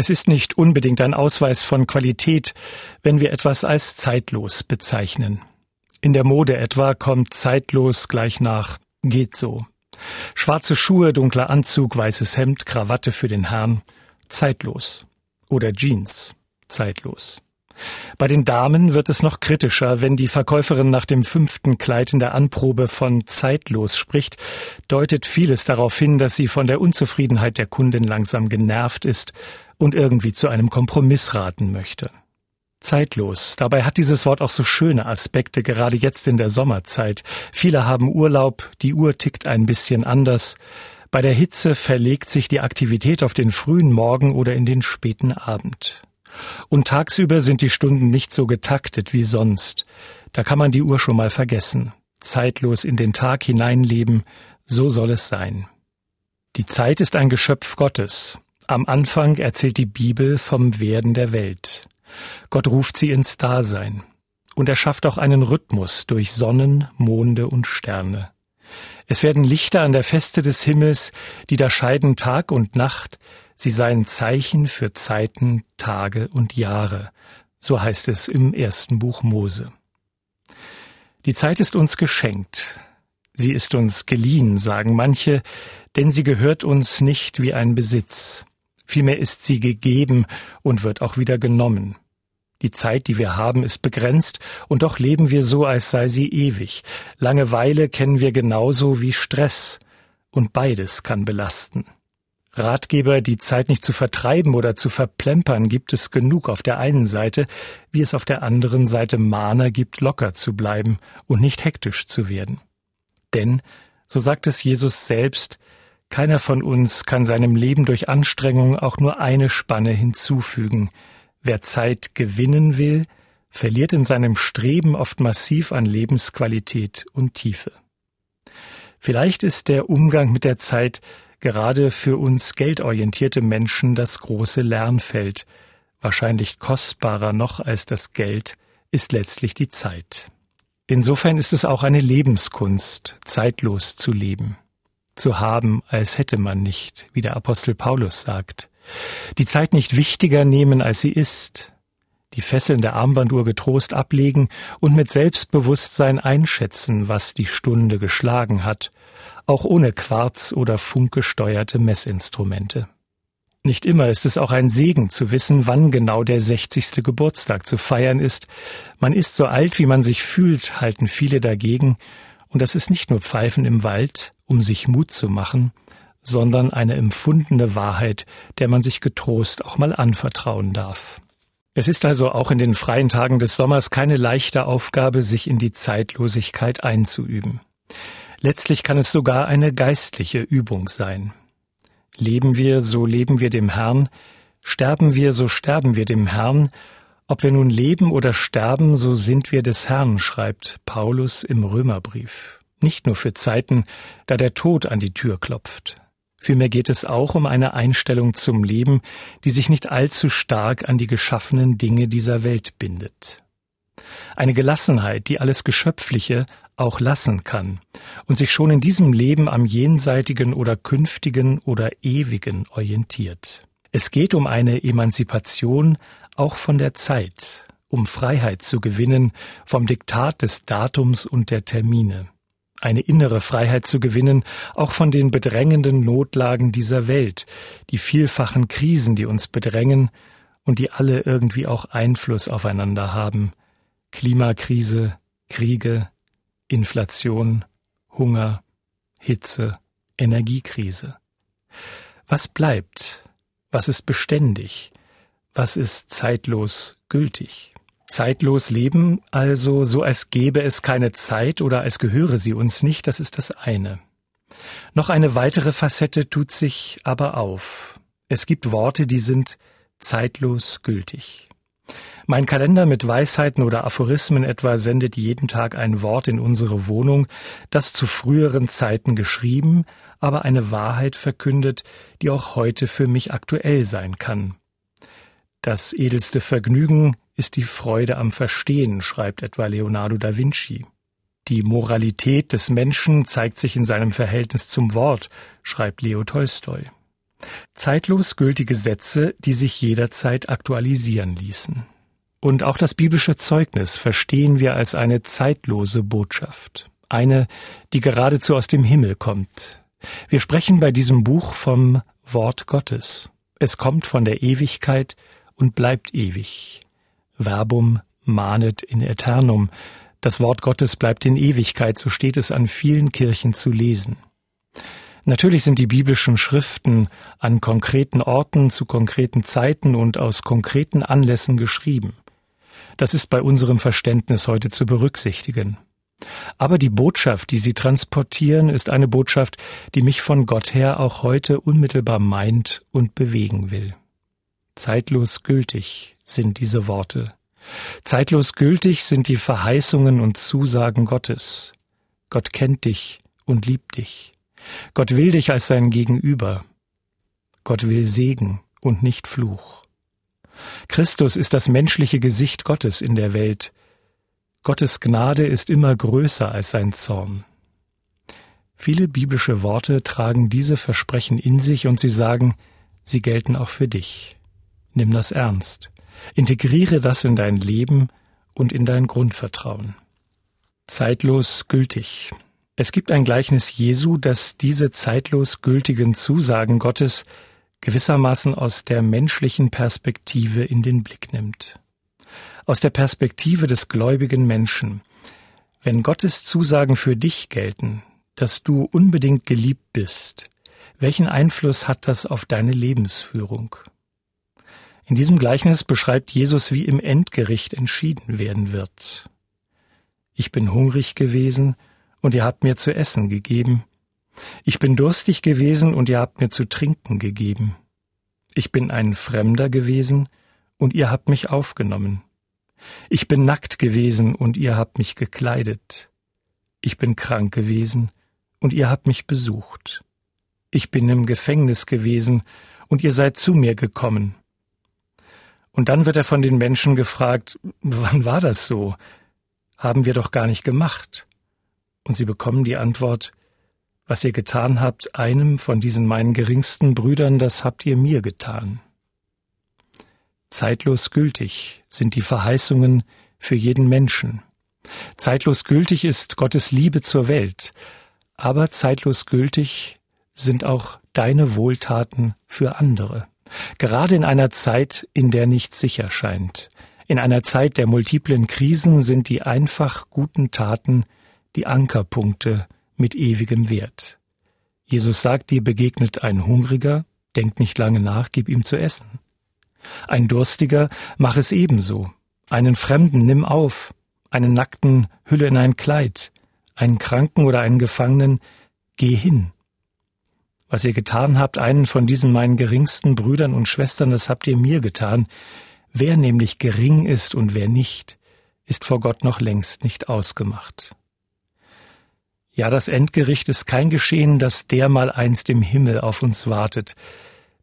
Es ist nicht unbedingt ein Ausweis von Qualität, wenn wir etwas als zeitlos bezeichnen. In der Mode etwa kommt zeitlos gleich nach geht so. Schwarze Schuhe, dunkler Anzug, weißes Hemd, Krawatte für den Herrn, zeitlos. Oder Jeans, zeitlos. Bei den Damen wird es noch kritischer, wenn die Verkäuferin nach dem fünften Kleid in der Anprobe von zeitlos spricht, deutet vieles darauf hin, dass sie von der Unzufriedenheit der Kundin langsam genervt ist und irgendwie zu einem Kompromiss raten möchte. Zeitlos. Dabei hat dieses Wort auch so schöne Aspekte, gerade jetzt in der Sommerzeit. Viele haben Urlaub, die Uhr tickt ein bisschen anders. Bei der Hitze verlegt sich die Aktivität auf den frühen Morgen oder in den späten Abend. Und tagsüber sind die Stunden nicht so getaktet wie sonst. Da kann man die Uhr schon mal vergessen. Zeitlos in den Tag hineinleben, so soll es sein. Die Zeit ist ein Geschöpf Gottes. Am Anfang erzählt die Bibel vom Werden der Welt. Gott ruft sie ins Dasein. Und er schafft auch einen Rhythmus durch Sonnen, Monde und Sterne. Es werden Lichter an der Feste des Himmels, die da scheiden Tag und Nacht, sie seien Zeichen für Zeiten, Tage und Jahre. So heißt es im ersten Buch Mose. Die Zeit ist uns geschenkt. Sie ist uns geliehen, sagen manche, denn sie gehört uns nicht wie ein Besitz. Vielmehr ist sie gegeben und wird auch wieder genommen. Die Zeit, die wir haben, ist begrenzt, und doch leben wir so, als sei sie ewig. Langeweile kennen wir genauso wie Stress, und beides kann belasten. Ratgeber, die Zeit nicht zu vertreiben oder zu verplempern, gibt es genug auf der einen Seite, wie es auf der anderen Seite Mahner gibt, locker zu bleiben und nicht hektisch zu werden. Denn, so sagt es Jesus selbst, keiner von uns kann seinem Leben durch Anstrengung auch nur eine Spanne hinzufügen. Wer Zeit gewinnen will, verliert in seinem Streben oft massiv an Lebensqualität und Tiefe. Vielleicht ist der Umgang mit der Zeit gerade für uns geldorientierte Menschen das große Lernfeld. Wahrscheinlich kostbarer noch als das Geld ist letztlich die Zeit. Insofern ist es auch eine Lebenskunst, zeitlos zu leben zu haben, als hätte man nicht, wie der Apostel Paulus sagt. Die Zeit nicht wichtiger nehmen, als sie ist. Die Fesseln der Armbanduhr getrost ablegen und mit Selbstbewusstsein einschätzen, was die Stunde geschlagen hat, auch ohne Quarz- oder funkgesteuerte Messinstrumente. Nicht immer ist es auch ein Segen zu wissen, wann genau der 60. Geburtstag zu feiern ist. Man ist so alt, wie man sich fühlt, halten viele dagegen, und das ist nicht nur Pfeifen im Wald, um sich Mut zu machen, sondern eine empfundene Wahrheit, der man sich getrost auch mal anvertrauen darf. Es ist also auch in den freien Tagen des Sommers keine leichte Aufgabe, sich in die Zeitlosigkeit einzuüben. Letztlich kann es sogar eine geistliche Übung sein. Leben wir, so leben wir dem Herrn, sterben wir, so sterben wir dem Herrn, ob wir nun leben oder sterben, so sind wir des Herrn, schreibt Paulus im Römerbrief. Nicht nur für Zeiten, da der Tod an die Tür klopft. Vielmehr geht es auch um eine Einstellung zum Leben, die sich nicht allzu stark an die geschaffenen Dinge dieser Welt bindet. Eine Gelassenheit, die alles Geschöpfliche auch lassen kann und sich schon in diesem Leben am jenseitigen oder künftigen oder ewigen orientiert. Es geht um eine Emanzipation auch von der Zeit, um Freiheit zu gewinnen vom Diktat des Datums und der Termine, eine innere Freiheit zu gewinnen, auch von den bedrängenden Notlagen dieser Welt, die vielfachen Krisen, die uns bedrängen und die alle irgendwie auch Einfluss aufeinander haben, Klimakrise, Kriege, Inflation, Hunger, Hitze, Energiekrise. Was bleibt? Was ist beständig? Was ist zeitlos gültig? Zeitlos leben, also so als gäbe es keine Zeit oder als gehöre sie uns nicht, das ist das eine. Noch eine weitere Facette tut sich aber auf. Es gibt Worte, die sind zeitlos gültig. Mein Kalender mit Weisheiten oder Aphorismen etwa sendet jeden Tag ein Wort in unsere Wohnung, das zu früheren Zeiten geschrieben, aber eine Wahrheit verkündet, die auch heute für mich aktuell sein kann. Das edelste Vergnügen ist die Freude am Verstehen, schreibt etwa Leonardo da Vinci. Die Moralität des Menschen zeigt sich in seinem Verhältnis zum Wort, schreibt Leo Tolstoi. Zeitlos gültige Sätze, die sich jederzeit aktualisieren ließen. Und auch das biblische Zeugnis verstehen wir als eine zeitlose Botschaft, eine, die geradezu aus dem Himmel kommt. Wir sprechen bei diesem Buch vom Wort Gottes. Es kommt von der Ewigkeit und bleibt ewig. Verbum manet in eternum. Das Wort Gottes bleibt in Ewigkeit, so steht es an vielen Kirchen zu lesen. Natürlich sind die biblischen Schriften an konkreten Orten zu konkreten Zeiten und aus konkreten Anlässen geschrieben. Das ist bei unserem Verständnis heute zu berücksichtigen. Aber die Botschaft, die sie transportieren, ist eine Botschaft, die mich von Gott her auch heute unmittelbar meint und bewegen will. Zeitlos gültig sind diese Worte. Zeitlos gültig sind die Verheißungen und Zusagen Gottes. Gott kennt dich und liebt dich. Gott will dich als sein Gegenüber. Gott will Segen und nicht Fluch. Christus ist das menschliche Gesicht Gottes in der Welt. Gottes Gnade ist immer größer als sein Zorn. Viele biblische Worte tragen diese Versprechen in sich und sie sagen, sie gelten auch für dich. Nimm das ernst. Integriere das in dein Leben und in dein Grundvertrauen. Zeitlos gültig. Es gibt ein Gleichnis Jesu, das diese zeitlos gültigen Zusagen Gottes gewissermaßen aus der menschlichen Perspektive in den Blick nimmt. Aus der Perspektive des gläubigen Menschen. Wenn Gottes Zusagen für dich gelten, dass du unbedingt geliebt bist, welchen Einfluss hat das auf deine Lebensführung? In diesem Gleichnis beschreibt Jesus, wie im Endgericht entschieden werden wird. Ich bin hungrig gewesen, und ihr habt mir zu essen gegeben. Ich bin durstig gewesen, und ihr habt mir zu trinken gegeben. Ich bin ein Fremder gewesen, und ihr habt mich aufgenommen. Ich bin nackt gewesen, und ihr habt mich gekleidet. Ich bin krank gewesen, und ihr habt mich besucht. Ich bin im Gefängnis gewesen, und ihr seid zu mir gekommen. Und dann wird er von den Menschen gefragt, wann war das so? Haben wir doch gar nicht gemacht. Und sie bekommen die Antwort, was ihr getan habt, einem von diesen meinen geringsten Brüdern, das habt ihr mir getan. Zeitlos gültig sind die Verheißungen für jeden Menschen. Zeitlos gültig ist Gottes Liebe zur Welt, aber zeitlos gültig sind auch deine Wohltaten für andere. Gerade in einer Zeit, in der nichts sicher scheint, in einer Zeit der multiplen Krisen sind die einfach guten Taten die Ankerpunkte mit ewigem Wert. Jesus sagt, dir begegnet ein Hungriger, denk nicht lange nach, gib ihm zu essen. Ein Durstiger, mach es ebenso. Einen Fremden nimm auf, einen Nackten hülle in ein Kleid, einen Kranken oder einen Gefangenen, geh hin was ihr getan habt, einen von diesen meinen geringsten Brüdern und Schwestern, das habt ihr mir getan. Wer nämlich gering ist und wer nicht, ist vor Gott noch längst nicht ausgemacht. Ja, das Endgericht ist kein Geschehen, das dermal einst im Himmel auf uns wartet.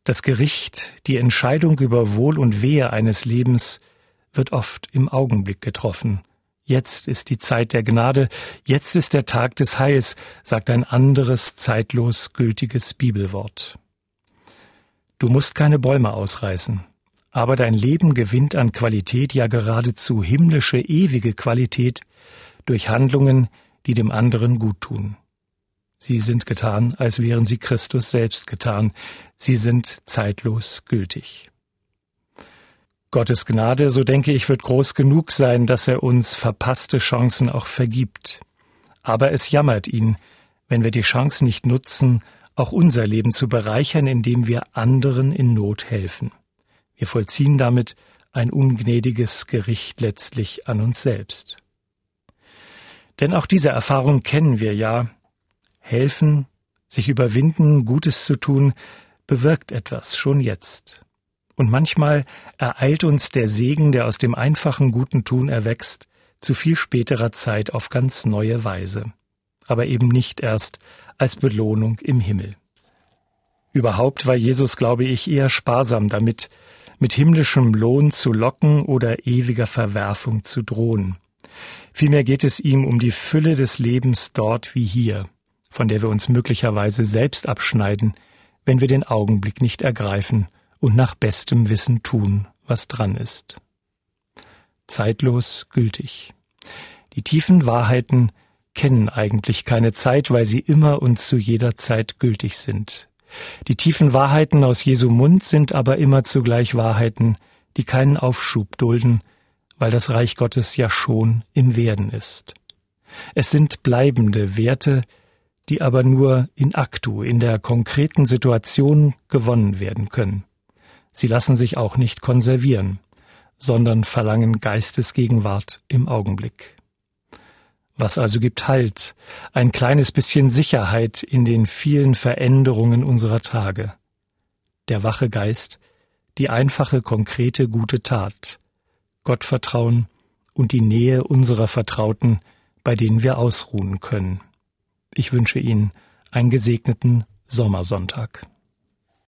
Das Gericht, die Entscheidung über Wohl und Wehe eines Lebens, wird oft im Augenblick getroffen, Jetzt ist die Zeit der Gnade, jetzt ist der Tag des Heils, sagt ein anderes zeitlos gültiges Bibelwort. Du musst keine Bäume ausreißen, aber dein Leben gewinnt an Qualität, ja geradezu himmlische, ewige Qualität durch Handlungen, die dem anderen gut tun. Sie sind getan, als wären sie Christus selbst getan, sie sind zeitlos gültig. Gottes Gnade, so denke ich, wird groß genug sein, dass er uns verpasste Chancen auch vergibt. Aber es jammert ihn, wenn wir die Chance nicht nutzen, auch unser Leben zu bereichern, indem wir anderen in Not helfen. Wir vollziehen damit ein ungnädiges Gericht letztlich an uns selbst. Denn auch diese Erfahrung kennen wir ja. Helfen, sich überwinden, Gutes zu tun, bewirkt etwas schon jetzt. Und manchmal ereilt uns der Segen, der aus dem einfachen guten Tun erwächst, zu viel späterer Zeit auf ganz neue Weise, aber eben nicht erst als Belohnung im Himmel. Überhaupt war Jesus, glaube ich, eher sparsam damit, mit himmlischem Lohn zu locken oder ewiger Verwerfung zu drohen. Vielmehr geht es ihm um die Fülle des Lebens dort wie hier, von der wir uns möglicherweise selbst abschneiden, wenn wir den Augenblick nicht ergreifen und nach bestem Wissen tun, was dran ist. Zeitlos gültig. Die tiefen Wahrheiten kennen eigentlich keine Zeit, weil sie immer und zu jeder Zeit gültig sind. Die tiefen Wahrheiten aus Jesu Mund sind aber immer zugleich Wahrheiten, die keinen Aufschub dulden, weil das Reich Gottes ja schon im Werden ist. Es sind bleibende Werte, die aber nur in actu, in der konkreten Situation gewonnen werden können. Sie lassen sich auch nicht konservieren, sondern verlangen Geistesgegenwart im Augenblick. Was also gibt Halt, ein kleines bisschen Sicherheit in den vielen Veränderungen unserer Tage. Der wache Geist, die einfache, konkrete, gute Tat, Gottvertrauen und die Nähe unserer Vertrauten, bei denen wir ausruhen können. Ich wünsche Ihnen einen gesegneten Sommersonntag.